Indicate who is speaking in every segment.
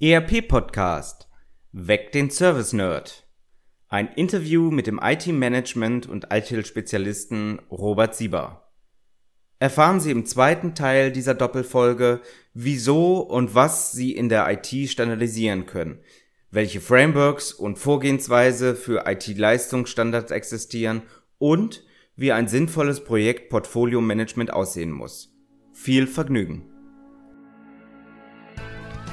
Speaker 1: ERP Podcast Weck den Service Nerd. Ein Interview mit dem IT-Management und ITIL-Spezialisten Robert Sieber. Erfahren Sie im zweiten Teil dieser Doppelfolge, wieso und was Sie in der IT standardisieren können, welche Frameworks und Vorgehensweise für IT-Leistungsstandards existieren und wie ein sinnvolles Projekt Portfolio Management aussehen muss. Viel Vergnügen!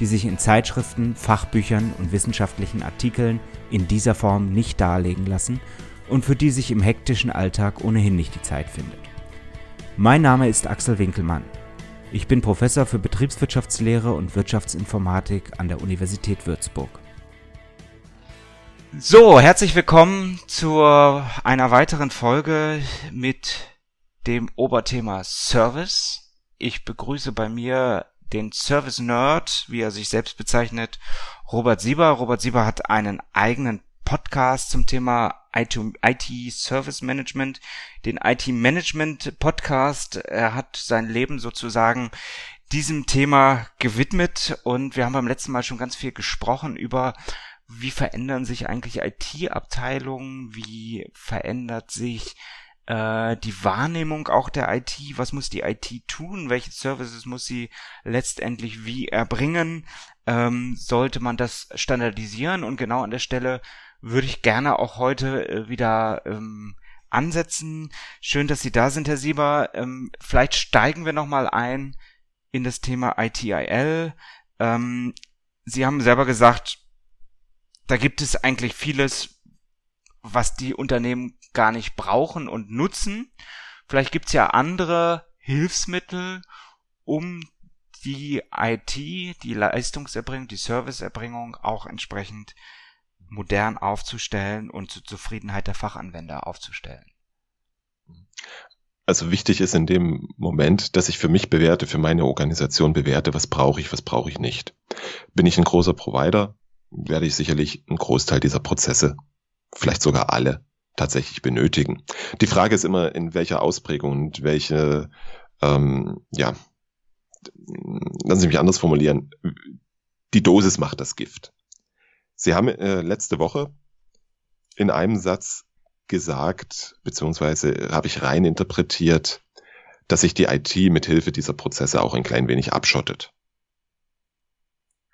Speaker 1: die sich in Zeitschriften, Fachbüchern und wissenschaftlichen Artikeln in dieser Form nicht darlegen lassen und für die sich im hektischen Alltag ohnehin nicht die Zeit findet. Mein Name ist Axel Winkelmann. Ich bin Professor für Betriebswirtschaftslehre und Wirtschaftsinformatik an der Universität Würzburg. So, herzlich willkommen zu einer weiteren Folge mit dem Oberthema Service. Ich begrüße bei mir den Service Nerd, wie er sich selbst bezeichnet, Robert Sieber. Robert Sieber hat einen eigenen Podcast zum Thema IT, Service Management, den IT Management Podcast. Er hat sein Leben sozusagen diesem Thema gewidmet und wir haben beim letzten Mal schon ganz viel gesprochen über wie verändern sich eigentlich IT-Abteilungen, wie verändert sich äh, die Wahrnehmung auch der IT, was muss die IT tun, welche Services muss sie letztendlich wie erbringen, ähm, sollte man das standardisieren und genau an der Stelle würde ich gerne auch heute äh, wieder ähm, ansetzen. Schön, dass Sie da sind, Herr Sieber. Ähm, vielleicht steigen wir nochmal ein in das Thema ITIL. Ähm, Sie haben selber gesagt, da gibt es eigentlich vieles, was die Unternehmen gar nicht brauchen und nutzen. Vielleicht gibt's ja andere Hilfsmittel, um die IT, die Leistungserbringung, die Serviceerbringung auch entsprechend modern aufzustellen und zur Zufriedenheit der Fachanwender aufzustellen.
Speaker 2: Also wichtig ist in dem Moment, dass ich für mich bewerte, für meine Organisation bewerte, was brauche ich, was brauche ich nicht. Bin ich ein großer Provider, werde ich sicherlich einen Großteil dieser Prozesse, vielleicht sogar alle, tatsächlich benötigen. Die Frage ist immer, in welcher Ausprägung und welche, ähm, ja, lassen Sie mich anders formulieren, die Dosis macht das Gift. Sie haben äh, letzte Woche in einem Satz gesagt, beziehungsweise habe ich rein interpretiert, dass sich die IT mit Hilfe dieser Prozesse auch ein klein wenig abschottet.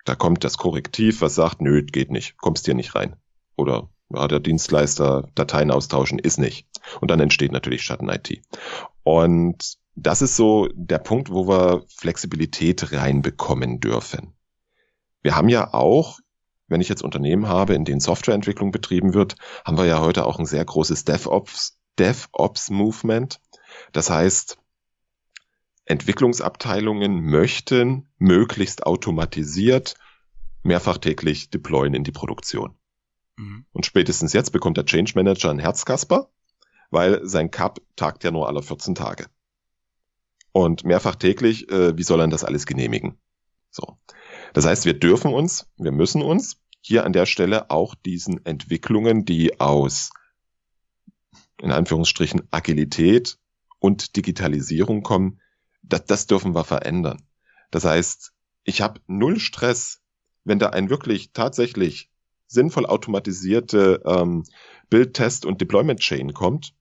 Speaker 2: Da kommt das Korrektiv, was sagt, nö, geht nicht, kommst hier nicht rein. Oder ja, der Dienstleister Dateien austauschen ist nicht. Und dann entsteht natürlich Schatten-IT. Und das ist so der Punkt, wo wir Flexibilität reinbekommen dürfen. Wir haben ja auch, wenn ich jetzt Unternehmen habe, in denen Softwareentwicklung betrieben wird, haben wir ja heute auch ein sehr großes DevOps, DevOps-Movement. Das heißt, Entwicklungsabteilungen möchten möglichst automatisiert mehrfach täglich deployen in die Produktion. Mhm. Und spätestens jetzt bekommt der Change Manager ein Herzkasper, weil sein Cup tagt ja nur alle 14 Tage. Und mehrfach täglich, äh, wie soll er das alles genehmigen? So. Das heißt, wir dürfen uns, wir müssen uns hier an der Stelle auch diesen Entwicklungen, die aus in Anführungsstrichen Agilität und Digitalisierung kommen, das, das dürfen wir verändern. Das heißt, ich habe null Stress, wenn da ein wirklich tatsächlich sinnvoll automatisierte ähm, Build, Test und Deployment Chain kommt,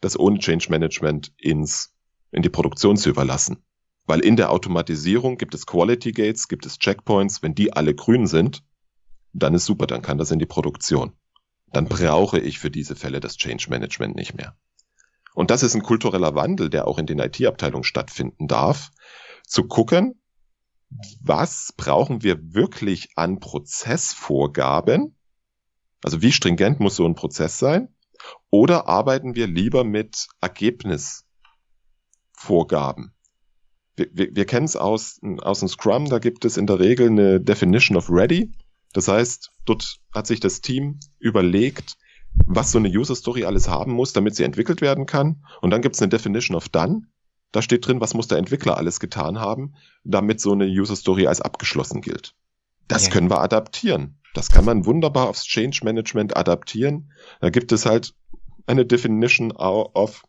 Speaker 2: das ohne Change Management ins, in die Produktion zu überlassen. Weil in der Automatisierung gibt es Quality Gates, gibt es Checkpoints, wenn die alle grün sind, dann ist super, dann kann das in die Produktion. Dann brauche ich für diese Fälle das Change Management nicht mehr. Und das ist ein kultureller Wandel, der auch in den IT-Abteilungen stattfinden darf, zu gucken, was brauchen wir wirklich an Prozessvorgaben, also wie stringent muss so ein Prozess sein? Oder arbeiten wir lieber mit Ergebnisvorgaben? Wir, wir, wir kennen es aus, aus dem Scrum, da gibt es in der Regel eine Definition of Ready. Das heißt, dort hat sich das Team überlegt, was so eine User Story alles haben muss, damit sie entwickelt werden kann. Und dann gibt es eine Definition of Done. Da steht drin, was muss der Entwickler alles getan haben, damit so eine User Story als abgeschlossen gilt. Das ja. können wir adaptieren. Das kann man wunderbar aufs Change Management adaptieren. Da gibt es halt eine Definition of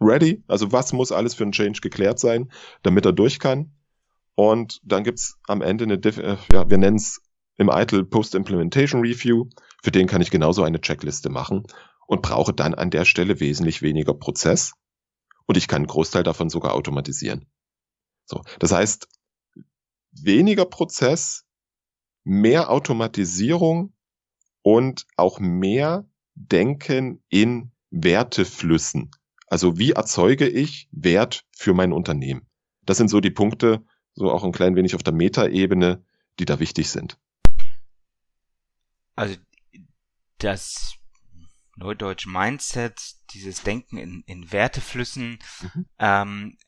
Speaker 2: ready, also was muss alles für einen Change geklärt sein, damit er durch kann. Und dann gibt's am Ende eine, äh, ja, wir nennen es im ITIL Post-Implementation Review. Für den kann ich genauso eine Checkliste machen und brauche dann an der Stelle wesentlich weniger Prozess. Und ich kann einen Großteil davon sogar automatisieren. So. Das heißt, weniger Prozess, mehr Automatisierung und auch mehr Denken in Werteflüssen. Also wie erzeuge ich Wert für mein Unternehmen? Das sind so die Punkte, so auch ein klein wenig auf der Metaebene, die da wichtig sind.
Speaker 1: Also das Neudeutsch Mindset, dieses Denken in, in Werteflüssen, mhm. ähm,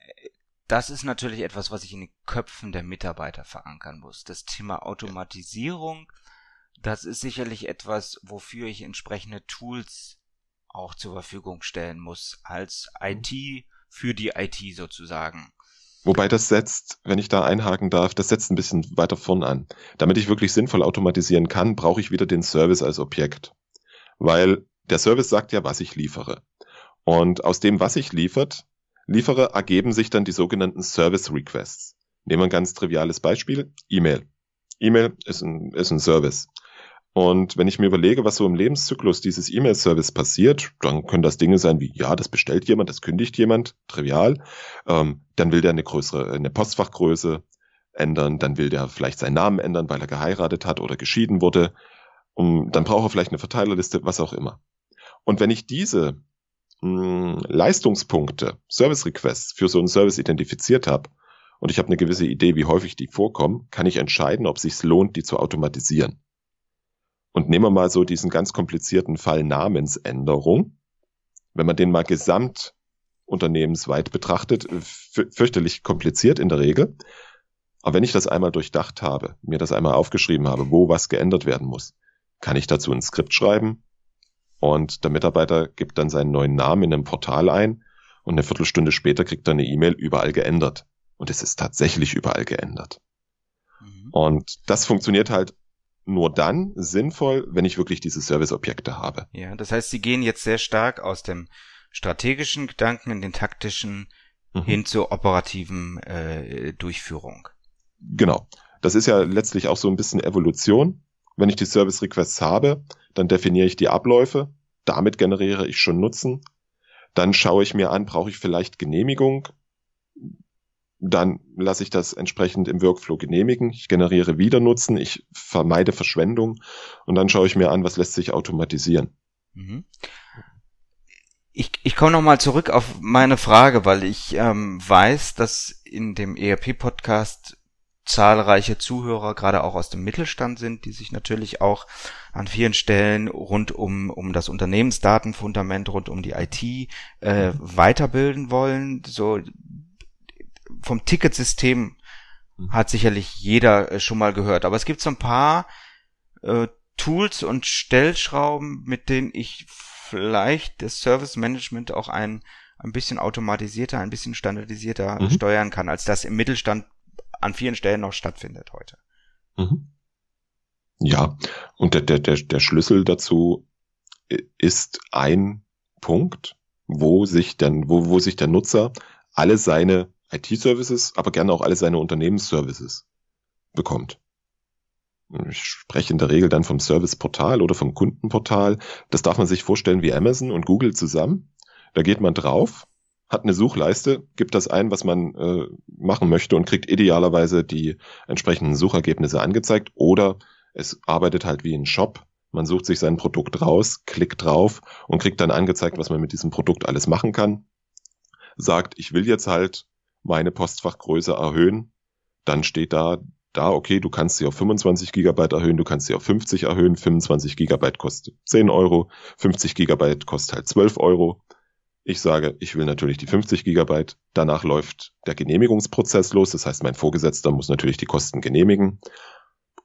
Speaker 1: das ist natürlich etwas, was ich in den Köpfen der Mitarbeiter verankern muss. Das Thema Automatisierung, das ist sicherlich etwas, wofür ich entsprechende Tools auch zur Verfügung stellen muss, als mhm. IT für die IT sozusagen.
Speaker 2: Wobei das setzt, wenn ich da einhaken darf, das setzt ein bisschen weiter vorn an. Damit ich wirklich sinnvoll automatisieren kann, brauche ich wieder den Service als Objekt. Weil der Service sagt ja, was ich liefere. Und aus dem, was ich liefert, liefere, ergeben sich dann die sogenannten Service Requests. Nehmen wir ein ganz triviales Beispiel. E-Mail. E-Mail ist ein, ist ein Service. Und wenn ich mir überlege, was so im Lebenszyklus dieses E-Mail-Service passiert, dann können das Dinge sein wie, ja, das bestellt jemand, das kündigt jemand, trivial. Ähm, dann will der eine größere, eine Postfachgröße ändern, dann will der vielleicht seinen Namen ändern, weil er geheiratet hat oder geschieden wurde. Um, dann braucht er vielleicht eine Verteilerliste, was auch immer. Und wenn ich diese mh, hm, Leistungspunkte, Service Requests für so einen Service identifiziert habe und ich habe eine gewisse Idee, wie häufig die vorkommen, kann ich entscheiden, ob es lohnt, die zu automatisieren. Und nehmen wir mal so diesen ganz komplizierten Fall Namensänderung. Wenn man den mal gesamt unternehmensweit betrachtet, fürchterlich kompliziert in der Regel. Aber wenn ich das einmal durchdacht habe, mir das einmal aufgeschrieben habe, wo was geändert werden muss, kann ich dazu ein Skript schreiben und der Mitarbeiter gibt dann seinen neuen Namen in einem Portal ein und eine Viertelstunde später kriegt er eine E-Mail überall geändert. Und es ist tatsächlich überall geändert. Mhm. Und das funktioniert halt nur dann sinnvoll, wenn ich wirklich diese Serviceobjekte habe.
Speaker 1: Ja, das heißt, Sie gehen jetzt sehr stark aus dem strategischen Gedanken in den taktischen mhm. hin zur operativen äh, Durchführung.
Speaker 2: Genau. Das ist ja letztlich auch so ein bisschen Evolution. Wenn ich die Service Requests habe, dann definiere ich die Abläufe. Damit generiere ich schon Nutzen. Dann schaue ich mir an, brauche ich vielleicht Genehmigung? dann lasse ich das entsprechend im Workflow genehmigen. Ich generiere wieder Nutzen, ich vermeide Verschwendung und dann schaue ich mir an, was lässt sich automatisieren. Mhm.
Speaker 1: Ich, ich komme nochmal zurück auf meine Frage, weil ich ähm, weiß, dass in dem ERP-Podcast zahlreiche Zuhörer gerade auch aus dem Mittelstand sind, die sich natürlich auch an vielen Stellen rund um, um das Unternehmensdatenfundament, rund um die IT äh, weiterbilden wollen. So vom Ticketsystem mhm. hat sicherlich jeder äh, schon mal gehört. Aber es gibt so ein paar äh, Tools und Stellschrauben, mit denen ich vielleicht das Service Management auch ein, ein bisschen automatisierter, ein bisschen standardisierter mhm. steuern kann, als das im Mittelstand an vielen Stellen noch stattfindet heute. Mhm.
Speaker 2: Ja, und der, der, der, Schlüssel dazu ist ein Punkt, wo sich dann, wo, wo sich der Nutzer alle seine IT-Services, aber gerne auch alle seine Unternehmensservices bekommt. Ich spreche in der Regel dann vom Serviceportal oder vom Kundenportal. Das darf man sich vorstellen wie Amazon und Google zusammen. Da geht man drauf, hat eine Suchleiste, gibt das ein, was man äh, machen möchte und kriegt idealerweise die entsprechenden Suchergebnisse angezeigt oder es arbeitet halt wie ein Shop. Man sucht sich sein Produkt raus, klickt drauf und kriegt dann angezeigt, was man mit diesem Produkt alles machen kann. Sagt, ich will jetzt halt meine Postfachgröße erhöhen, dann steht da, da, okay, du kannst sie auf 25 Gigabyte erhöhen, du kannst sie auf 50 erhöhen, 25 Gigabyte kostet 10 Euro, 50 Gigabyte kostet halt 12 Euro. Ich sage, ich will natürlich die 50 Gigabyte. Danach läuft der Genehmigungsprozess los. Das heißt, mein Vorgesetzter muss natürlich die Kosten genehmigen.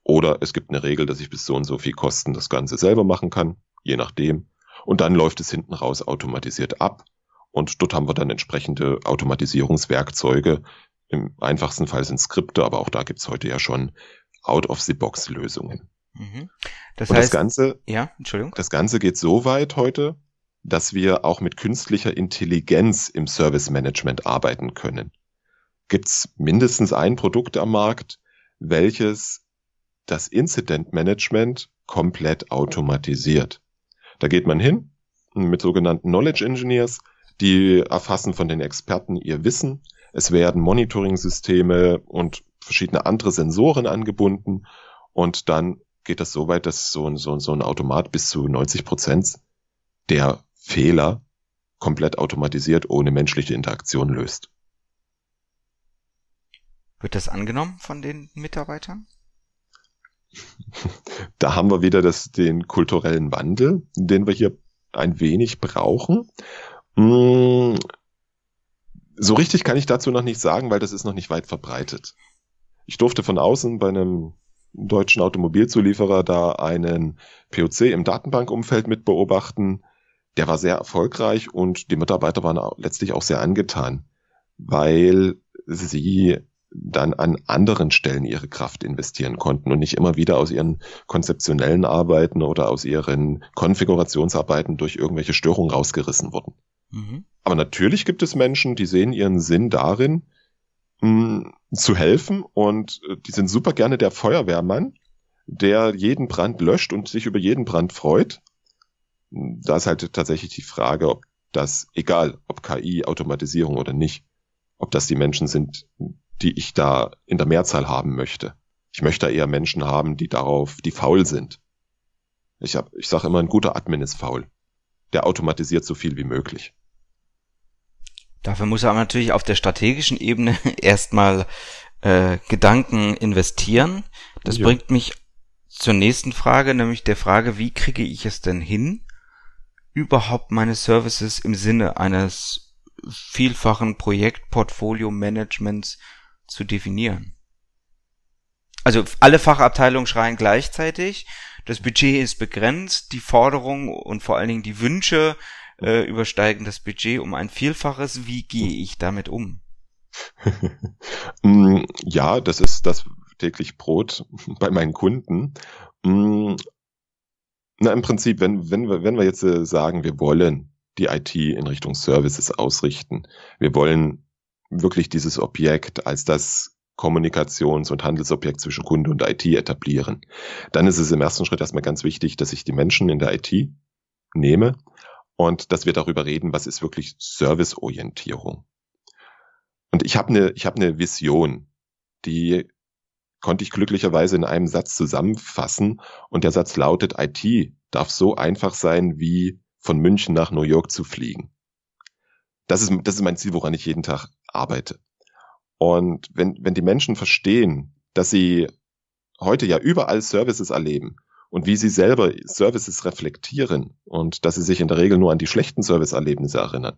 Speaker 2: Oder es gibt eine Regel, dass ich bis so und so viel Kosten das Ganze selber machen kann, je nachdem. Und dann läuft es hinten raus automatisiert ab. Und dort haben wir dann entsprechende Automatisierungswerkzeuge. Im einfachsten Fall sind Skripte, aber auch da gibt's heute ja schon Out-of-the-Box-Lösungen. Mhm. Das und heißt, das Ganze, ja, Entschuldigung. Das Ganze geht so weit heute, dass wir auch mit künstlicher Intelligenz im Service Management arbeiten können. Gibt's mindestens ein Produkt am Markt, welches das Incident Management komplett automatisiert. Da geht man hin mit sogenannten Knowledge Engineers, die erfassen von den Experten ihr Wissen. Es werden Monitoring-Systeme und verschiedene andere Sensoren angebunden und dann geht das so weit, dass so ein, so, so ein Automat bis zu 90 Prozent der Fehler komplett automatisiert ohne menschliche Interaktion löst.
Speaker 1: Wird das angenommen von den Mitarbeitern?
Speaker 2: Da haben wir wieder das, den kulturellen Wandel, den wir hier ein wenig brauchen. Hm, so richtig kann ich dazu noch nicht sagen, weil das ist noch nicht weit verbreitet. Ich durfte von außen bei einem deutschen Automobilzulieferer da einen POC im Datenbankumfeld mit beobachten. Der war sehr erfolgreich und die Mitarbeiter waren letztlich auch sehr angetan, weil sie dann an anderen Stellen ihre Kraft investieren konnten und nicht immer wieder aus ihren konzeptionellen Arbeiten oder aus ihren Konfigurationsarbeiten durch irgendwelche Störungen rausgerissen wurden. Mhm. Aber natürlich gibt es Menschen, die sehen ihren Sinn darin, mh, zu helfen und äh, die sind super gerne der Feuerwehrmann, der jeden Brand löscht und sich über jeden Brand freut. Da ist halt tatsächlich die Frage, ob das, egal ob KI, Automatisierung oder nicht, ob das die Menschen sind, die ich da in der Mehrzahl haben möchte. Ich möchte eher Menschen haben, die darauf, die faul sind. Ich, hab, ich sage immer, ein guter Admin ist faul. Der automatisiert so viel wie möglich.
Speaker 1: Dafür muss er aber natürlich auf der strategischen Ebene erstmal äh, Gedanken investieren. Das ja. bringt mich zur nächsten Frage, nämlich der Frage, wie kriege ich es denn hin, überhaupt meine Services im Sinne eines vielfachen Projektportfolio-Managements zu definieren. Also alle Fachabteilungen schreien gleichzeitig, das Budget ist begrenzt, die Forderungen und vor allen Dingen die Wünsche äh, übersteigen das Budget um ein Vielfaches. Wie gehe ich damit um?
Speaker 2: Mm, ja, das ist das täglich Brot bei meinen Kunden. Na, im Prinzip, wenn, wenn, wir, wenn wir jetzt äh, sagen, wir wollen die IT in Richtung Services ausrichten, wir wollen wirklich dieses Objekt als das Kommunikations- und Handelsobjekt zwischen Kunde und IT etablieren, dann ist es im ersten Schritt erstmal ganz wichtig, dass ich die Menschen in der IT nehme und dass wir darüber reden, was ist wirklich Serviceorientierung. Und ich habe eine ich habe eine Vision, die konnte ich glücklicherweise in einem Satz zusammenfassen und der Satz lautet IT darf so einfach sein wie von München nach New York zu fliegen. Das ist das ist mein Ziel, woran ich jeden Tag arbeite. Und wenn wenn die Menschen verstehen, dass sie heute ja überall Services erleben und wie sie selber Services reflektieren und dass sie sich in der Regel nur an die schlechten Serviceerlebnisse erinnern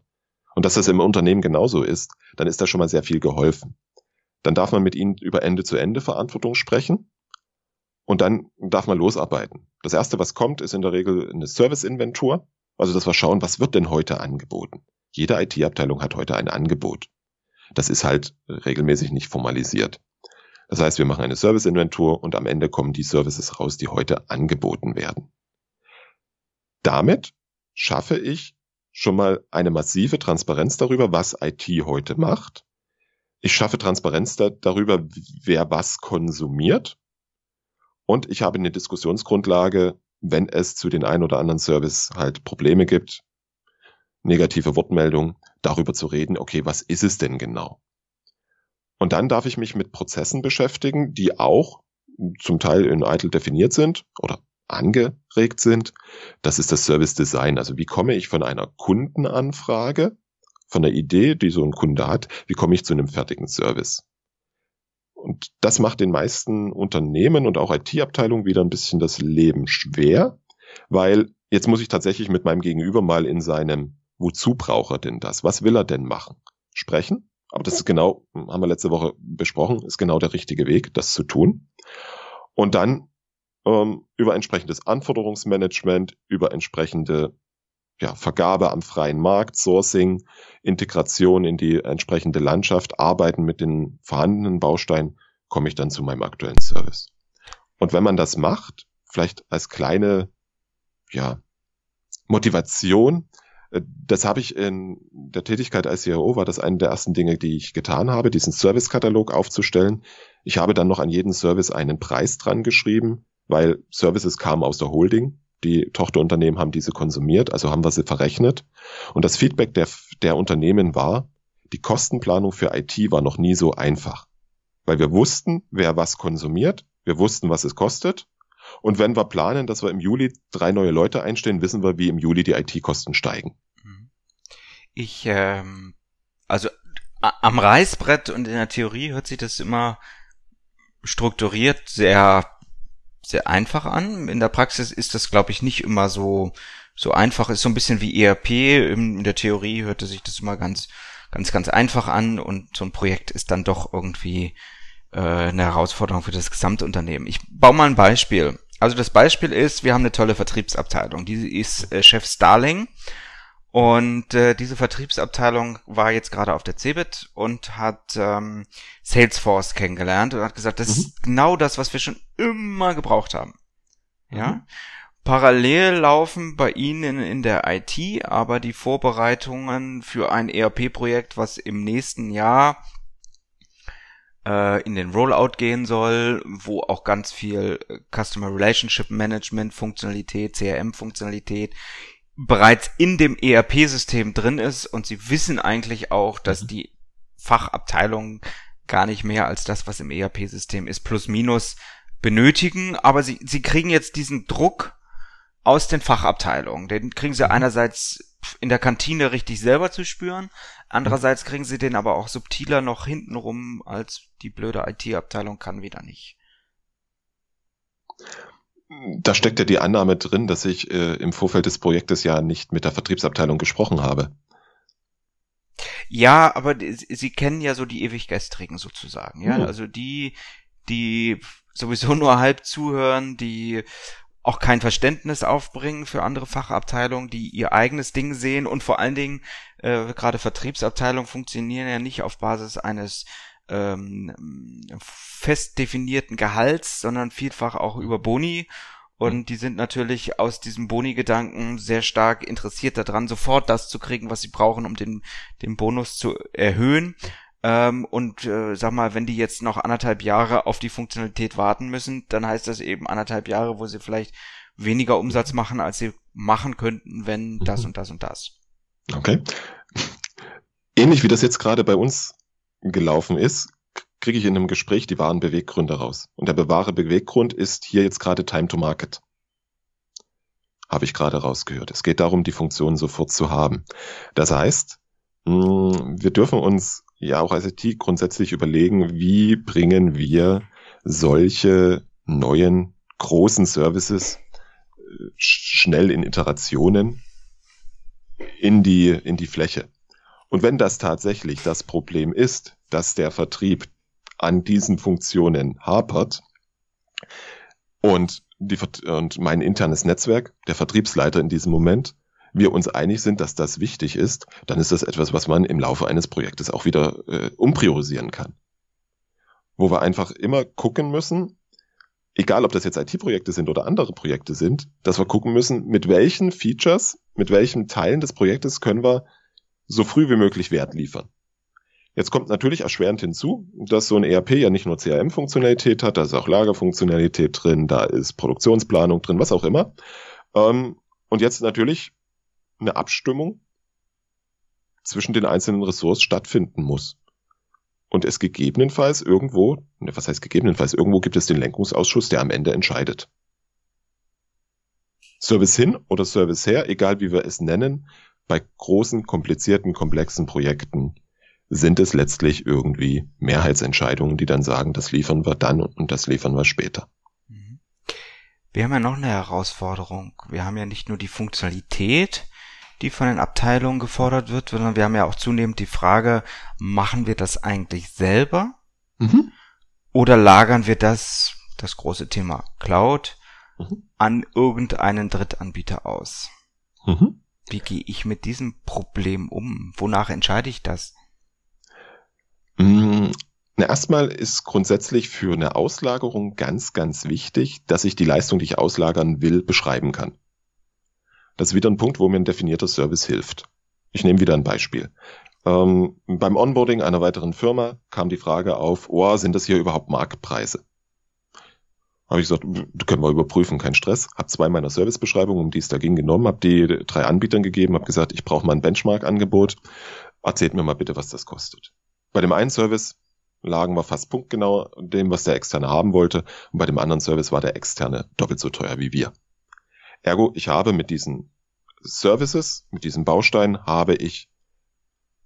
Speaker 2: und dass das im Unternehmen genauso ist, dann ist da schon mal sehr viel geholfen. Dann darf man mit ihnen über Ende-zu-Ende-Verantwortung sprechen und dann darf man losarbeiten. Das erste, was kommt, ist in der Regel eine Service-Inventur, also dass wir schauen, was wird denn heute angeboten. Jede IT-Abteilung hat heute ein Angebot. Das ist halt regelmäßig nicht formalisiert. Das heißt, wir machen eine Service-Inventur und am Ende kommen die Services raus, die heute angeboten werden. Damit schaffe ich schon mal eine massive Transparenz darüber, was IT heute macht. Ich schaffe Transparenz da darüber, wer was konsumiert. Und ich habe eine Diskussionsgrundlage, wenn es zu den ein oder anderen Service halt Probleme gibt, negative Wortmeldungen, darüber zu reden, okay, was ist es denn genau? Und dann darf ich mich mit Prozessen beschäftigen, die auch zum Teil in ITIL definiert sind oder angeregt sind. Das ist das Service Design. Also wie komme ich von einer Kundenanfrage, von der Idee, die so ein Kunde hat, wie komme ich zu einem fertigen Service? Und das macht den meisten Unternehmen und auch IT-Abteilungen wieder ein bisschen das Leben schwer, weil jetzt muss ich tatsächlich mit meinem Gegenüber mal in seinem, wozu braucht er denn das? Was will er denn machen? Sprechen aber das ist genau, haben wir letzte Woche besprochen, ist genau der richtige Weg, das zu tun. Und dann ähm, über entsprechendes Anforderungsmanagement, über entsprechende ja, Vergabe am freien Markt, Sourcing, Integration in die entsprechende Landschaft, Arbeiten mit den vorhandenen Bausteinen, komme ich dann zu meinem aktuellen Service. Und wenn man das macht, vielleicht als kleine ja, Motivation, äh, das habe ich in der Tätigkeit als CIO, war das eine der ersten Dinge, die ich getan habe, diesen Servicekatalog aufzustellen. Ich habe dann noch an jeden Service einen Preis dran geschrieben, weil Services kamen aus der Holding. Die Tochterunternehmen haben diese konsumiert, also haben wir sie verrechnet. Und das Feedback der, der Unternehmen war, die Kostenplanung für IT war noch nie so einfach. Weil wir wussten, wer was konsumiert, wir wussten, was es kostet. Und wenn wir planen, dass wir im Juli drei neue Leute einstellen, wissen wir, wie im Juli die IT-Kosten steigen. Mhm.
Speaker 1: Ich, ähm, also am Reißbrett und in der Theorie hört sich das immer strukturiert sehr sehr einfach an. In der Praxis ist das, glaube ich, nicht immer so, so einfach. Ist so ein bisschen wie ERP. In der Theorie hörte sich das immer ganz, ganz, ganz einfach an und so ein Projekt ist dann doch irgendwie äh, eine Herausforderung für das gesamte Unternehmen. Ich baue mal ein Beispiel. Also das Beispiel ist, wir haben eine tolle Vertriebsabteilung. Die ist äh, Chef Starling und äh, diese Vertriebsabteilung war jetzt gerade auf der CeBIT und hat ähm, Salesforce kennengelernt und hat gesagt, das mhm. ist genau das, was wir schon immer gebraucht haben. Ja. Mhm. Parallel laufen bei Ihnen in, in der IT aber die Vorbereitungen für ein ERP-Projekt, was im nächsten Jahr äh, in den Rollout gehen soll, wo auch ganz viel äh, Customer Relationship Management Funktionalität, CRM Funktionalität bereits in dem ERP-System drin ist und sie wissen eigentlich auch, dass mhm. die Fachabteilungen gar nicht mehr als das, was im ERP-System ist, plus minus benötigen, aber sie, sie kriegen jetzt diesen Druck aus den Fachabteilungen. Den kriegen sie mhm. einerseits in der Kantine richtig selber zu spüren, andererseits kriegen sie den aber auch subtiler noch hintenrum als die blöde IT-Abteilung kann wieder nicht
Speaker 2: da steckt ja die Annahme drin, dass ich äh, im Vorfeld des Projektes ja nicht mit der Vertriebsabteilung gesprochen habe.
Speaker 1: Ja, aber sie kennen ja so die Ewiggestrigen sozusagen, ja, hm. also die, die sowieso nur halb zuhören, die auch kein Verständnis aufbringen für andere Fachabteilungen, die ihr eigenes Ding sehen und vor allen Dingen äh, gerade Vertriebsabteilungen funktionieren ja nicht auf Basis eines ähm, fest definierten Gehalts, sondern vielfach auch über Boni. Und die sind natürlich aus diesem Boni-Gedanken sehr stark interessiert daran, sofort das zu kriegen, was sie brauchen, um den, den Bonus zu erhöhen. Ähm, und äh, sag mal, wenn die jetzt noch anderthalb Jahre auf die Funktionalität warten müssen, dann heißt das eben anderthalb Jahre, wo sie vielleicht weniger Umsatz machen, als sie machen könnten, wenn das mhm. und das und das.
Speaker 2: Okay. Ähnlich wie das jetzt gerade bei uns gelaufen ist, kriege ich in einem Gespräch die wahren Beweggründe raus. Und der wahre Beweggrund ist hier jetzt gerade Time to Market. Habe ich gerade rausgehört. Es geht darum, die Funktion sofort zu haben. Das heißt, hm, wir dürfen uns ja auch als IT grundsätzlich überlegen, wie bringen wir solche neuen großen Services äh, schnell in Iterationen in die, in die Fläche. Und wenn das tatsächlich das Problem ist, dass der Vertrieb an diesen Funktionen hapert und, die, und mein internes Netzwerk, der Vertriebsleiter in diesem Moment, wir uns einig sind, dass das wichtig ist, dann ist das etwas, was man im Laufe eines Projektes auch wieder äh, umpriorisieren kann. Wo wir einfach immer gucken müssen, egal ob das jetzt IT-Projekte sind oder andere Projekte sind, dass wir gucken müssen, mit welchen Features, mit welchen Teilen des Projektes können wir so früh wie möglich Wert liefern. Jetzt kommt natürlich erschwerend hinzu, dass so ein ERP ja nicht nur CRM-Funktionalität hat, da ist auch Lagerfunktionalität drin, da ist Produktionsplanung drin, was auch immer. Ähm, und jetzt natürlich eine Abstimmung zwischen den einzelnen Ressorts stattfinden muss. Und es gegebenenfalls irgendwo, ne, was heißt gegebenenfalls, irgendwo gibt es den Lenkungsausschuss, der am Ende entscheidet. Service hin oder Service her, egal wie wir es nennen, bei großen, komplizierten, komplexen Projekten sind es letztlich irgendwie Mehrheitsentscheidungen, die dann sagen, das liefern wir dann und das liefern wir später. Mhm.
Speaker 1: Wir haben ja noch eine Herausforderung. Wir haben ja nicht nur die Funktionalität, die von den Abteilungen gefordert wird, sondern wir haben ja auch zunehmend die Frage, machen wir das eigentlich selber? Mhm. Oder lagern wir das das große Thema Cloud, mhm. an irgendeinen Drittanbieter aus. Wie gehe ich mit diesem Problem um? Wonach entscheide ich das?
Speaker 2: Mm, na, erstmal ist grundsätzlich für eine Auslagerung ganz, ganz wichtig, dass ich die Leistung, die ich auslagern will, beschreiben kann. Das ist wieder ein Punkt, wo mir ein definierter Service hilft. Ich nehme wieder ein Beispiel. Ähm, beim Onboarding einer weiteren Firma kam die Frage auf, oh, sind das hier überhaupt Marktpreise? Habe ich gesagt, können wir überprüfen, kein Stress. Habe zwei meiner Servicebeschreibungen, um die es da ging, genommen, habe die drei Anbietern gegeben, habe gesagt, ich brauche mal ein Benchmark-Angebot. Erzählt mir mal bitte, was das kostet. Bei dem einen Service lagen wir fast punktgenau dem, was der Externe haben wollte. Und bei dem anderen Service war der Externe doppelt so teuer wie wir. Ergo, ich habe mit diesen Services, mit diesen Bausteinen, habe ich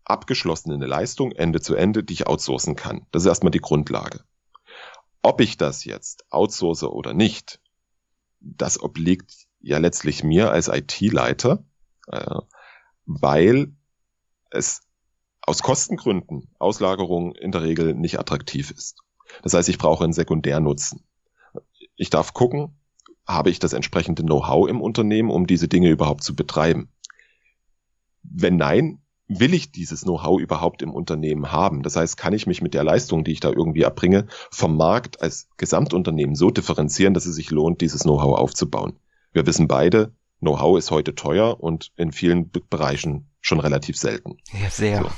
Speaker 2: abgeschlossen eine Leistung Ende zu Ende, die ich outsourcen kann. Das ist erstmal die Grundlage. Ob ich das jetzt outsource oder nicht, das obliegt ja letztlich mir als IT-Leiter, äh, weil es aus Kostengründen Auslagerung in der Regel nicht attraktiv ist. Das heißt, ich brauche einen Sekundärnutzen. Ich darf gucken, habe ich das entsprechende Know-how im Unternehmen, um diese Dinge überhaupt zu betreiben? Wenn nein, will ich dieses Know-how überhaupt im Unternehmen haben? Das heißt, kann ich mich mit der Leistung, die ich da irgendwie erbringe, vom Markt als Gesamtunternehmen so differenzieren, dass es sich lohnt, dieses Know-how aufzubauen? Wir wissen beide, Know-how ist heute teuer und in vielen Bereichen schon relativ selten.
Speaker 1: Ja, sehr. So.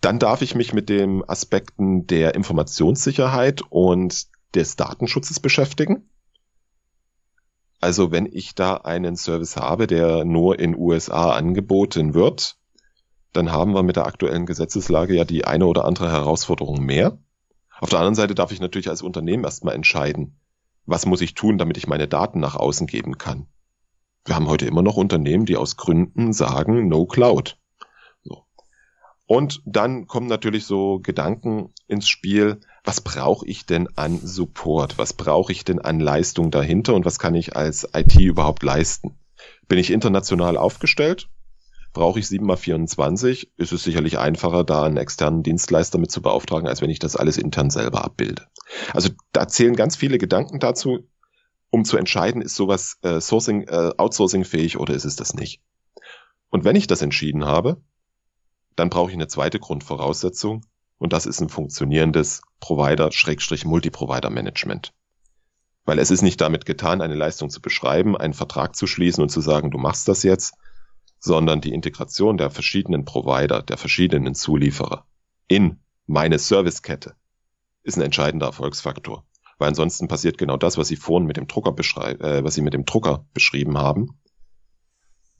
Speaker 2: Dann darf ich mich mit den Aspekten der Informationssicherheit und des Datenschutzes beschäftigen. Also wenn ich da einen Service habe, der nur in USA angeboten wird, dann haben wir mit der aktuellen Gesetzeslage ja die eine oder andere Herausforderung mehr. Auf der anderen Seite darf ich natürlich als Unternehmen erstmal entscheiden, was muss ich tun, damit ich meine Daten nach außen geben kann. Wir haben heute immer noch Unternehmen, die aus Gründen sagen, no cloud. So. Und dann kommen natürlich so Gedanken ins Spiel, was brauche ich denn an Support? Was brauche ich denn an Leistung dahinter und was kann ich als IT überhaupt leisten? Bin ich international aufgestellt? Brauche ich 7x24? Ist es sicherlich einfacher, da einen externen Dienstleister mit zu beauftragen, als wenn ich das alles intern selber abbilde. Also da zählen ganz viele Gedanken dazu, um zu entscheiden, ist sowas äh, Sourcing, äh, Outsourcing fähig oder ist es das nicht. Und wenn ich das entschieden habe, dann brauche ich eine zweite Grundvoraussetzung, und das ist ein funktionierendes Provider-Multiprovider-Management. Weil es ist nicht damit getan, eine Leistung zu beschreiben, einen Vertrag zu schließen und zu sagen, du machst das jetzt, sondern die Integration der verschiedenen Provider, der verschiedenen Zulieferer in meine Servicekette ist ein entscheidender Erfolgsfaktor. Weil ansonsten passiert genau das, was Sie vorhin mit dem Drucker beschreiben, äh, was Sie mit dem Drucker beschrieben haben.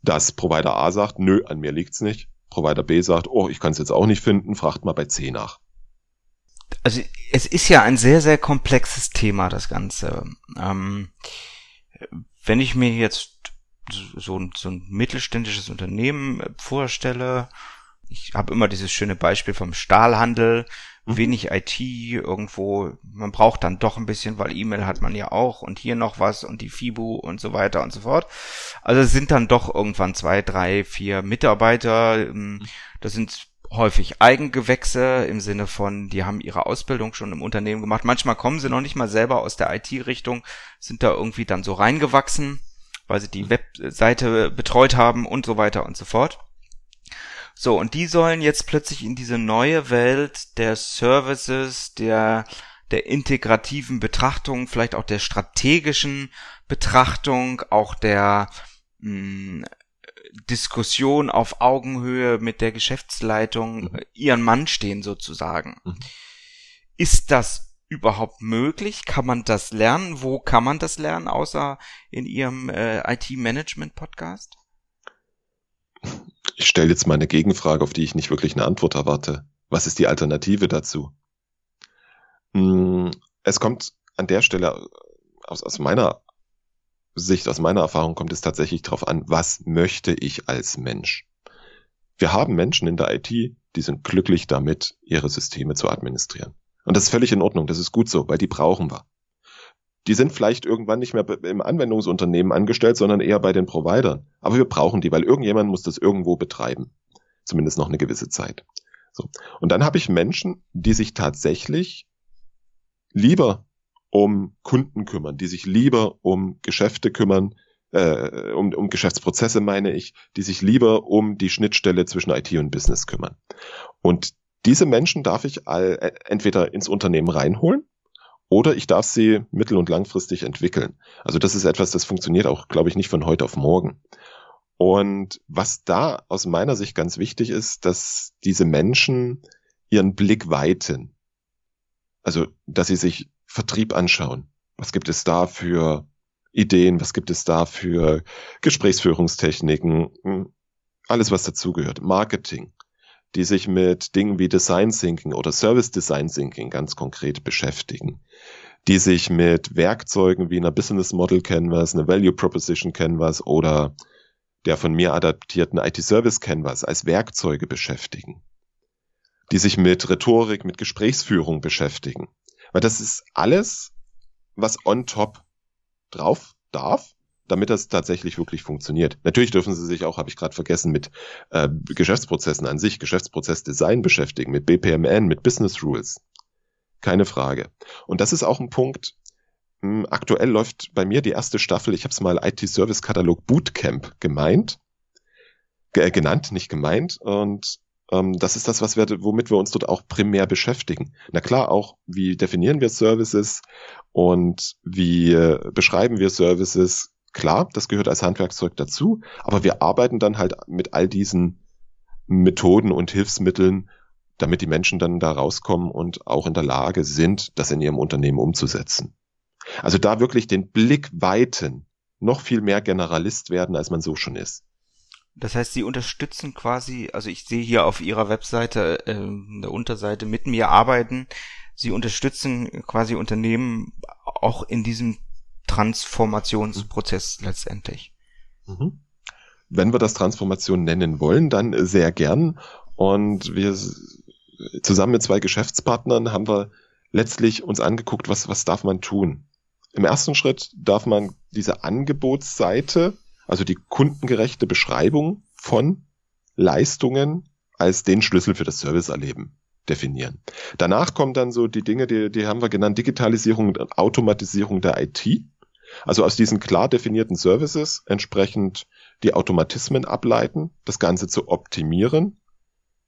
Speaker 2: Dass Provider A sagt, nö, an mir liegt's nicht. Provider B sagt, oh, ich kann es jetzt auch nicht finden, fragt mal bei C nach.
Speaker 1: Also es ist ja ein sehr, sehr komplexes Thema, das Ganze. Ähm, wenn ich mir jetzt so, ein, so ein mittelständisches Unternehmen vorstelle, ich habe immer dieses schöne Beispiel vom Stahlhandel. Wenig IT irgendwo, man braucht dann doch ein bisschen, weil E-Mail hat man ja auch und hier noch was und die FIBU und so weiter und so fort. Also es sind dann doch irgendwann zwei, drei, vier Mitarbeiter. Ähm, mhm. Das sind häufig Eigengewächse im Sinne von, die haben ihre Ausbildung schon im Unternehmen gemacht. Manchmal kommen sie noch nicht mal selber aus der IT-Richtung, sind da irgendwie dann so reingewachsen, weil sie die mhm. Webseite betreut haben und so weiter und so fort. So, und die sollen jetzt plötzlich in diese neue Welt der Services, der, der integrativen Betrachtung, vielleicht auch der strategischen Betrachtung, auch der mh, hm, Diskussion auf Augenhöhe mit der Geschäftsleitung mhm. ihren Mann stehen sozusagen. Mhm. Ist das überhaupt möglich? Kann man das lernen? Wo kann man das lernen, außer in Ihrem äh, IT-Management-Podcast?
Speaker 2: Ich stelle jetzt mal eine Gegenfrage, auf die ich nicht wirklich eine Antwort erwarte. Was ist die Alternative dazu? Hm, es kommt an der Stelle aus, aus meiner Sicht, aus meiner Erfahrung kommt es tatsächlich darauf an, was möchte ich als Mensch? Wir haben Menschen in der IT, die sind glücklich damit, ihre Systeme zu administrieren. Und das ist völlig in Ordnung, das ist gut so, weil die brauchen wir die sind vielleicht irgendwann nicht mehr im Anwendungsunternehmen angestellt, sondern eher bei den Providern. Aber wir brauchen die, weil irgendjemand muss das irgendwo betreiben. Zumindest noch eine gewisse Zeit. So. Und dann habe ich Menschen, die sich tatsächlich lieber um Kunden kümmern, die sich lieber um Geschäfte kümmern, äh, um, um Geschäftsprozesse meine ich, die sich lieber um die Schnittstelle zwischen IT und Business kümmern. Und diese Menschen darf ich all, äh, entweder ins Unternehmen reinholen oder ich darf sie mittel- und langfristig entwickeln. Also das ist etwas, das funktioniert auch, glaube ich, nicht von heute auf morgen. Und was da aus meiner Sicht ganz wichtig ist, dass diese Menschen ihren Blick weiten. Also, dass sie sich Vertrieb anschauen. Was gibt es da für Ideen? Was gibt es da für Gesprächsführungstechniken? Hm, alles, was dazugehört. Marketing, die sich mit Dingen wie Design Thinking oder Service Design Thinking ganz konkret beschäftigen, die sich mit Werkzeugen wie einer Business Model Canvas, einer Value Proposition Canvas oder der von mir adaptierten IT Service Canvas als Werkzeuge beschäftigen, die sich mit Rhetorik, mit Gesprächsführung beschäftigen. Weil das ist alles, was on top drauf darf, damit das tatsächlich wirklich funktioniert. Natürlich dürfen sie sich auch, habe ich gerade vergessen, mit äh, Geschäftsprozessen an sich, Geschäftsprozessdesign beschäftigen, mit BPMN, mit Business Rules. Keine Frage. Und das ist auch ein Punkt, hm, aktuell läuft bei mir die erste Staffel, ich habe es mal IT-Service-Katalog Bootcamp gemeint, äh, genannt, nicht gemeint. Und ähm, das ist das, was wir, womit wir uns dort auch primär beschäftigen. Na klar, auch wie definieren wir Services und wie äh, beschreiben wir Services. Klar, das gehört als Handwerkszeug dazu, aber wir arbeiten dann halt mit all diesen Methoden und Hilfsmitteln, damit die Menschen dann da rauskommen und auch in der Lage sind, das in ihrem Unternehmen umzusetzen. Also da wirklich den Blick weiten, noch viel mehr Generalist werden, als man so schon ist.
Speaker 1: Das heißt, Sie unterstützen quasi, also ich sehe hier auf Ihrer Webseite, äh, der Unterseite mit mir arbeiten. Sie unterstützen quasi Unternehmen auch in diesem Transformationsprozess mhm. letztendlich.
Speaker 2: Mhm. Wenn wir das Transformation nennen wollen, dann sehr gern. Und wir zusammen mit zwei Geschäftspartnern haben wir letztlich uns angeguckt, was, was darf man tun. Im ersten Schritt darf man diese Angebotsseite also die kundengerechte Beschreibung von Leistungen als den Schlüssel für das Serviceerleben definieren. Danach kommen dann so die Dinge, die, die haben wir genannt, Digitalisierung und Automatisierung der IT. Also aus diesen klar definierten Services entsprechend die Automatismen ableiten, das Ganze zu optimieren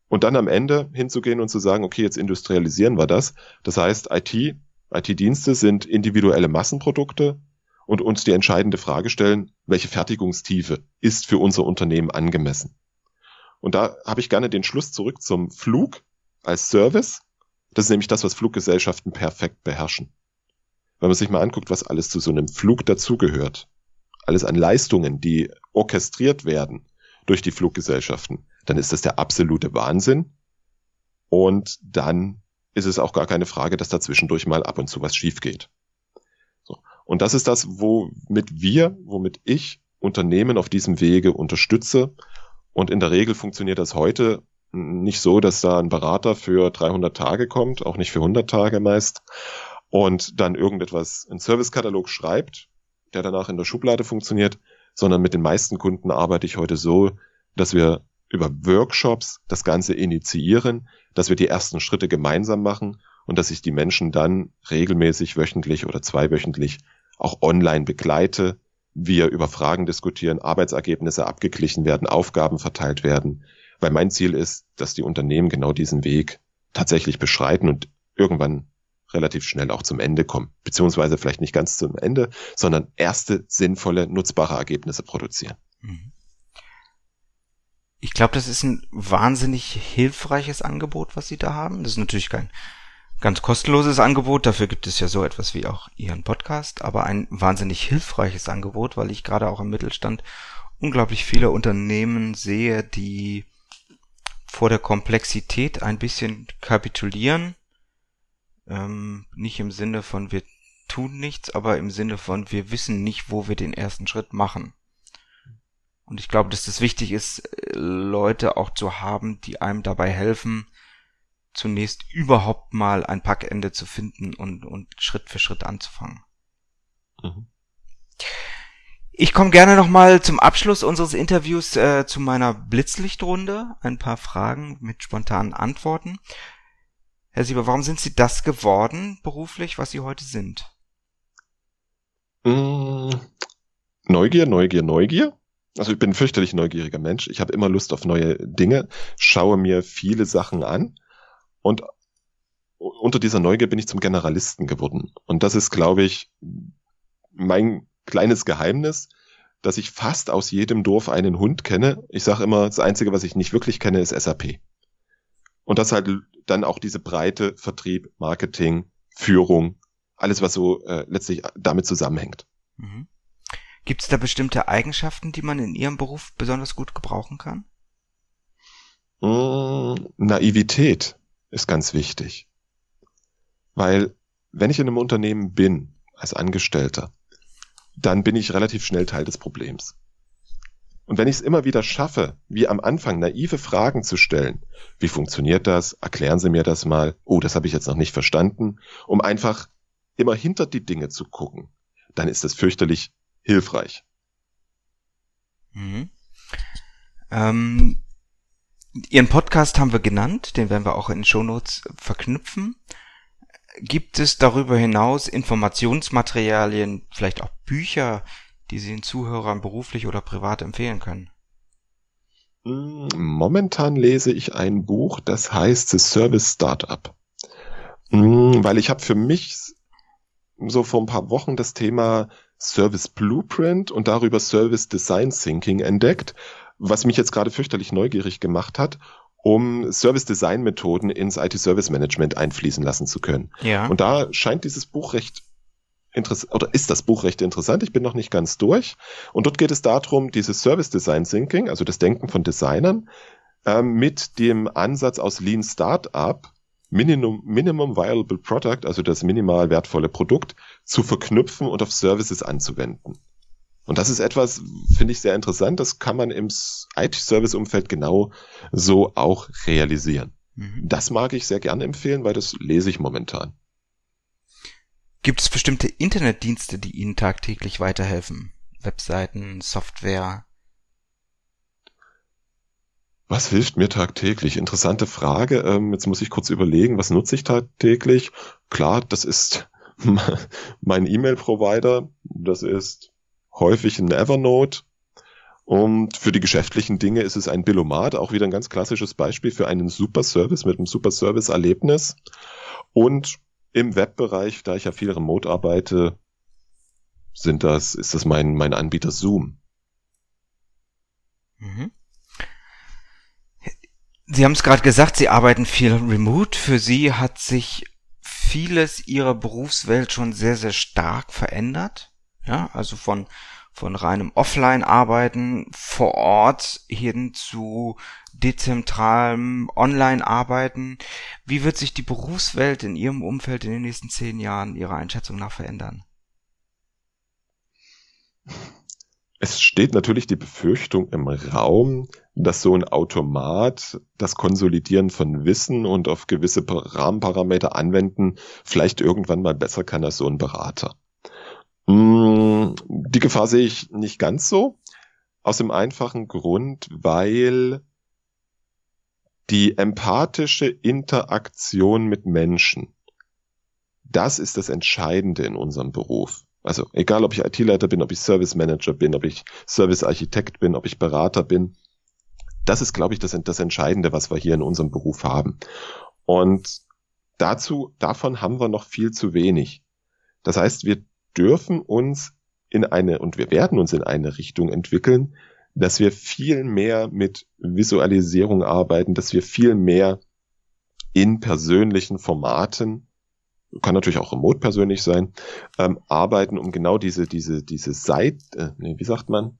Speaker 2: und dann am Ende hinzugehen und zu sagen, okay, jetzt industrialisieren wir das. Das heißt, IT, IT-Dienste sind individuelle Massenprodukte, und uns die entscheidende Frage stellen, welche Fertigungstiefe ist für unser Unternehmen angemessen. Und da habe ich gerne den Schluss zurück zum Flug als Service. Das ist nämlich das, was Fluggesellschaften perfekt beherrschen. Wenn man sich mal anguckt, was alles zu so einem Flug dazugehört, alles an Leistungen, die orchestriert werden durch die Fluggesellschaften, dann ist das der absolute Wahnsinn. Und dann ist es auch gar keine Frage, dass dazwischendurch mal ab und zu was schief geht. Und das ist das, womit wir, womit ich Unternehmen auf diesem Wege unterstütze. Und in der Regel funktioniert das heute nicht so, dass da ein Berater für 300 Tage kommt, auch nicht für 100 Tage meist, und dann irgendetwas in Servicekatalog schreibt, der danach in der Schublade funktioniert, sondern mit den meisten Kunden arbeite ich heute so, dass wir über Workshops das Ganze initiieren, dass wir die ersten Schritte gemeinsam machen und dass ich die Menschen dann regelmäßig wöchentlich oder zweiwöchentlich auch online begleite, wir über Fragen diskutieren, Arbeitsergebnisse abgeglichen werden, Aufgaben verteilt werden, weil mein Ziel ist, dass die Unternehmen genau diesen Weg tatsächlich beschreiten und irgendwann relativ schnell auch zum Ende kommen, beziehungsweise vielleicht nicht ganz zum Ende, sondern erste sinnvolle, nutzbare Ergebnisse produzieren. Mhm.
Speaker 1: Ich glaube, das ist ein wahnsinnig hilfreiches Angebot, was Sie da haben. Das ist natürlich kein ganz kostenloses Angebot. Dafür gibt es ja so etwas wie auch Ihren Podcast, aber ein wahnsinnig hilfreiches Angebot, weil ich gerade auch im Mittelstand unglaublich viele Unternehmen sehe, die vor der Komplexität ein bisschen kapitulieren. Ähm, nicht im Sinne von wir tun nichts, aber im Sinne von wir wissen nicht, wo wir den ersten Schritt machen. Und ich glaube, dass das wichtig ist, Leute auch zu haben, die einem dabei helfen, zunächst überhaupt mal ein Packende zu finden und, und Schritt für Schritt anzufangen. Mhm. Ich komme gerne nochmal zum Abschluss unseres Interviews äh, zu meiner Blitzlichtrunde. Ein paar Fragen mit spontanen Antworten. Herr Sieber, warum sind Sie das geworden beruflich, was Sie heute sind?
Speaker 2: Mm, Neugier, Neugier, Neugier. Also ich bin ein fürchterlich neugieriger Mensch. Ich habe immer Lust auf neue Dinge, schaue mir viele Sachen an und unter dieser Neugier bin ich zum Generalisten geworden. Und das ist, glaube ich, mein kleines Geheimnis, dass ich fast aus jedem Dorf einen Hund kenne. Ich sage immer, das Einzige, was ich nicht wirklich kenne, ist SAP. Und das halt dann auch diese breite Vertrieb, Marketing, Führung, alles, was so äh, letztlich damit zusammenhängt. Mhm.
Speaker 1: Gibt es da bestimmte Eigenschaften, die man in Ihrem Beruf besonders gut gebrauchen kann?
Speaker 2: Mm, Naivität ist ganz wichtig. Weil wenn ich in einem Unternehmen bin, als Angestellter, dann bin ich relativ schnell Teil des Problems. Und wenn ich es immer wieder schaffe, wie am Anfang naive Fragen zu stellen, wie funktioniert das? Erklären Sie mir das mal. Oh, das habe ich jetzt noch nicht verstanden, um einfach immer hinter die Dinge zu gucken, dann ist das fürchterlich hilfreich.
Speaker 1: Mhm. Ähm, Ihren Podcast haben wir genannt, den werden wir auch in den Shownotes verknüpfen. Gibt es darüber hinaus Informationsmaterialien, vielleicht auch Bücher, die Sie den Zuhörern beruflich oder privat empfehlen können?
Speaker 2: Mm, momentan lese ich ein Buch, das heißt The Service Startup. Mm, weil ich habe für mich so vor ein paar Wochen das Thema Service Blueprint und darüber Service Design Thinking entdeckt, was mich jetzt gerade fürchterlich neugierig gemacht hat, um Service Design Methoden ins IT Service Management einfließen lassen zu können. Ja. Und da scheint dieses Buch recht interessant, oder ist das Buch recht interessant. Ich bin noch nicht ganz durch. Und dort geht es darum, dieses Service Design Thinking, also das Denken von Designern, äh, mit dem Ansatz aus Lean Startup Minimum, Minimum Viable Product, also das minimal wertvolle Produkt, zu verknüpfen und auf Services anzuwenden. Und das ist etwas, finde ich sehr interessant. Das kann man im IT-Service-Umfeld genau so auch realisieren. Mhm. Das mag ich sehr gerne empfehlen, weil das lese ich momentan.
Speaker 1: Gibt es bestimmte Internetdienste, die Ihnen tagtäglich weiterhelfen? Webseiten, Software?
Speaker 2: Was hilft mir tagtäglich? Interessante Frage. Ähm, jetzt muss ich kurz überlegen, was nutze ich tagtäglich? Klar, das ist mein E-Mail-Provider. Das ist häufig ein Evernote. Und für die geschäftlichen Dinge ist es ein Billomat, auch wieder ein ganz klassisches Beispiel für einen super Service mit einem super Service-Erlebnis. Und im Webbereich, da ich ja viel remote arbeite, sind das, ist das mein, mein Anbieter Zoom. Mhm.
Speaker 1: Sie haben es gerade gesagt, Sie arbeiten viel remote. Für Sie hat sich vieles Ihrer Berufswelt schon sehr, sehr stark verändert. Ja, also von, von reinem Offline-Arbeiten vor Ort hin zu dezentralem Online-Arbeiten. Wie wird sich die Berufswelt in Ihrem Umfeld in den nächsten zehn Jahren Ihrer Einschätzung nach verändern?
Speaker 2: Es steht natürlich die Befürchtung im Raum, dass so ein Automat das Konsolidieren von Wissen und auf gewisse Rahmenparameter anwenden vielleicht irgendwann mal besser kann als so ein Berater. Mm, die Gefahr sehe ich nicht ganz so. Aus dem einfachen Grund, weil die empathische Interaktion mit Menschen, das ist das Entscheidende in unserem Beruf. Also egal, ob ich IT-Leiter bin, ob ich Service Manager bin, ob ich Service-Architekt bin, ob ich Berater bin. Das ist, glaube ich, das, das Entscheidende, was wir hier in unserem Beruf haben. Und dazu, davon haben wir noch viel zu wenig. Das heißt, wir dürfen uns in eine, und wir werden uns in eine Richtung entwickeln, dass wir viel mehr mit Visualisierung arbeiten, dass wir viel mehr in persönlichen Formaten kann natürlich auch remote persönlich sein, ähm, arbeiten, um genau diese, diese, diese Seite, äh, wie sagt man,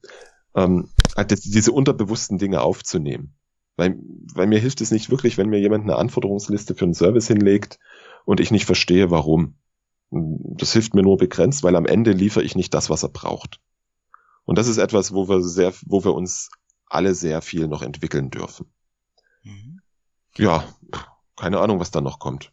Speaker 2: ähm, halt diese unterbewussten Dinge aufzunehmen. Weil, weil mir hilft es nicht wirklich, wenn mir jemand eine Anforderungsliste für einen Service hinlegt und ich nicht verstehe, warum. Das hilft mir nur begrenzt, weil am Ende liefere ich nicht das, was er braucht. Und das ist etwas, wo wir sehr, wo wir uns alle sehr viel noch entwickeln dürfen. Mhm. Ja, keine Ahnung, was da noch kommt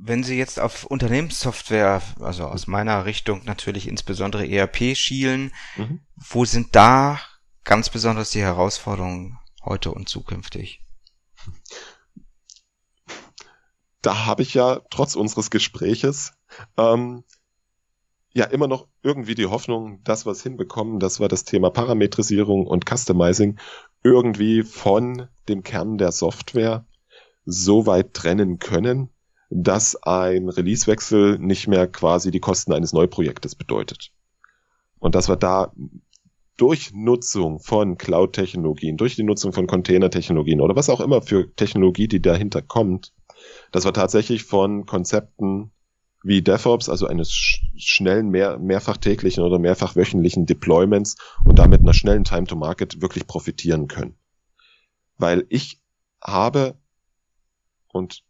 Speaker 1: wenn Sie jetzt auf Unternehmenssoftware, also aus meiner Richtung natürlich insbesondere ERP schielen, mhm. wo sind da ganz besonders die Herausforderungen heute und zukünftig?
Speaker 2: Da habe ich ja trotz unseres Gespräches ähm, ja immer noch irgendwie die Hoffnung, dass wir es hinbekommen, dass wir das Thema Parametrisierung und Customizing irgendwie von dem Kern der Software so weit trennen können, dass ein Releasewechsel nicht mehr quasi die Kosten eines Neuprojektes bedeutet. Und dass wir da durch Nutzung von Cloud-Technologien, durch die Nutzung von Container-Technologien oder was auch immer für Technologie, die dahinter kommt, dass wir tatsächlich von Konzepten wie DevOps, also eines schnellen, mehr, mehrfach täglichen oder mehrfach wöchentlichen Deployments und damit einer schnellen Time to Market wirklich profitieren können. Weil ich habe und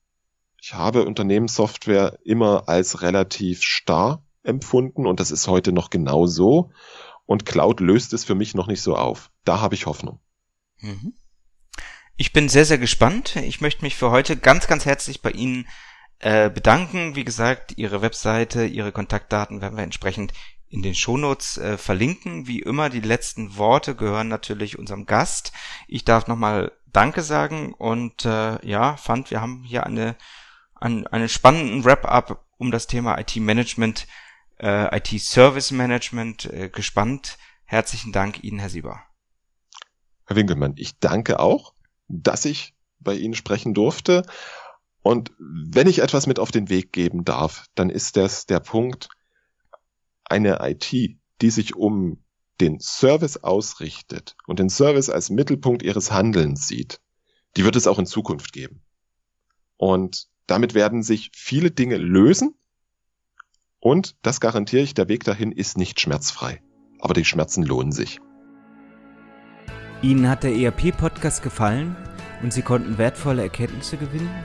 Speaker 2: ich habe Unternehmenssoftware immer als relativ starr empfunden und das ist heute noch genau so. Und Cloud löst es für mich noch nicht so auf. Da habe ich Hoffnung. Mhm.
Speaker 1: Ich bin sehr, sehr gespannt. Ich möchte mich für heute ganz, ganz herzlich bei Ihnen äh, bedanken. Wie gesagt, Ihre Webseite, Ihre Kontaktdaten werden wir entsprechend in den Shownotes äh, verlinken. Wie immer, die letzten Worte gehören natürlich unserem Gast. Ich darf nochmal Danke sagen und äh, ja, fand, wir haben hier eine, eine, einen spannenden Wrap-up um das Thema IT-Management, äh, IT-Service-Management äh, gespannt. Herzlichen Dank Ihnen, Herr Sieber.
Speaker 2: Herr Winkelmann, ich danke auch, dass ich bei Ihnen sprechen durfte. Und wenn ich etwas mit auf den Weg geben darf, dann ist das der Punkt, eine IT, die sich um den Service ausrichtet und den Service als Mittelpunkt ihres Handelns sieht, die wird es auch in Zukunft geben. Und damit werden sich viele Dinge lösen. Und das garantiere ich, der Weg dahin ist nicht schmerzfrei. Aber die Schmerzen lohnen sich.
Speaker 1: Ihnen hat der ERP-Podcast gefallen und Sie konnten wertvolle Erkenntnisse gewinnen?